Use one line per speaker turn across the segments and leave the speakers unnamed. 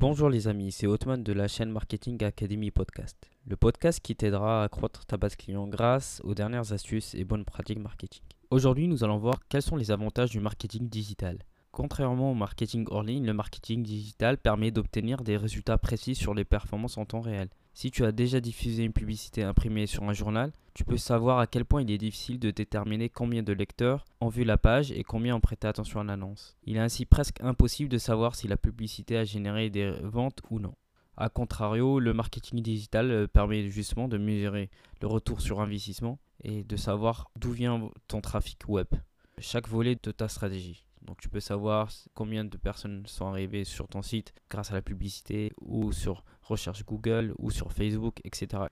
Bonjour les amis, c'est Otman de la chaîne Marketing Academy Podcast. Le podcast qui t'aidera à accroître ta base client grâce aux dernières astuces et bonnes pratiques marketing. Aujourd'hui, nous allons voir quels sont les avantages du marketing digital. Contrairement au marketing hors ligne, le marketing digital permet d'obtenir des résultats précis sur les performances en temps réel. Si tu as déjà diffusé une publicité imprimée sur un journal, tu peux savoir à quel point il est difficile de déterminer combien de lecteurs ont vu la page et combien ont prêté attention à l'annonce. Il est ainsi presque impossible de savoir si la publicité a généré des ventes ou non. A contrario, le marketing digital euh, permet justement de mesurer le retour sur investissement et de savoir d'où vient ton trafic web. Chaque volet de ta stratégie. Donc tu peux savoir combien de personnes sont arrivées sur ton site grâce à la publicité ou sur recherche Google ou sur Facebook, etc.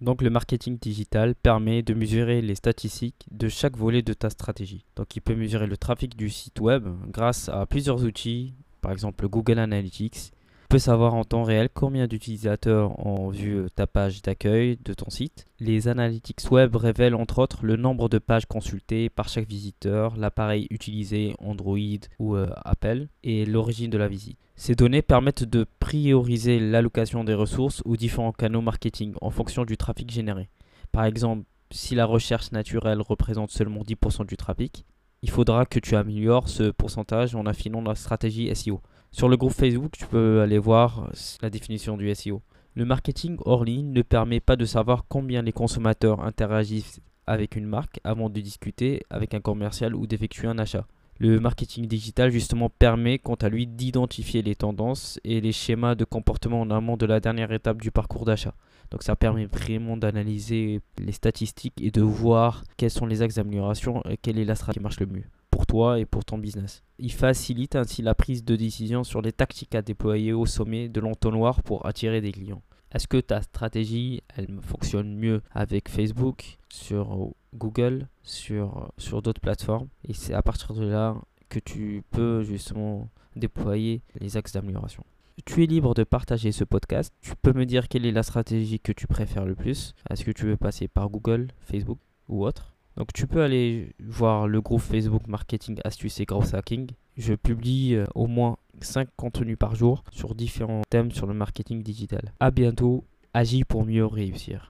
Donc le marketing digital permet de mesurer les statistiques de chaque volet de ta stratégie. Donc il peut mesurer le trafic du site web grâce à plusieurs outils, par exemple Google Analytics, peut savoir en temps réel combien d'utilisateurs ont vu euh, ta page d'accueil de ton site. Les analytics web révèlent entre autres le nombre de pages consultées par chaque visiteur, l'appareil utilisé Android ou euh, Apple et l'origine de la visite. Ces données permettent de prioriser l'allocation des ressources aux différents canaux marketing en fonction du trafic généré. Par exemple, si la recherche naturelle représente seulement 10% du trafic, il faudra que tu améliores ce pourcentage en affinant la stratégie SEO. Sur le groupe Facebook, tu peux aller voir la définition du SEO. Le marketing hors ligne ne permet pas de savoir combien les consommateurs interagissent avec une marque avant de discuter avec un commercial ou d'effectuer un achat. Le marketing digital justement permet quant à lui d'identifier les tendances et les schémas de comportement en amont de la dernière étape du parcours d'achat. Donc ça permet vraiment d'analyser les statistiques et de voir quels sont les axes d'amélioration et quelle est la stratégie qui marche le mieux pour toi et pour ton business. Il facilite ainsi la prise de décision sur les tactiques à déployer au sommet de l'entonnoir pour attirer des clients. Est-ce que ta stratégie, elle fonctionne mieux avec Facebook, sur Google, sur, sur d'autres plateformes? Et c'est à partir de là que tu peux justement déployer les axes d'amélioration. Tu es libre de partager ce podcast. Tu peux me dire quelle est la stratégie que tu préfères le plus. Est-ce que tu veux passer par Google, Facebook ou autre? Donc tu peux aller voir le groupe Facebook Marketing Astuces et Growth Hacking. Je publie euh, au moins 5 contenus par jour sur différents thèmes sur le marketing digital. A bientôt, agis pour mieux réussir.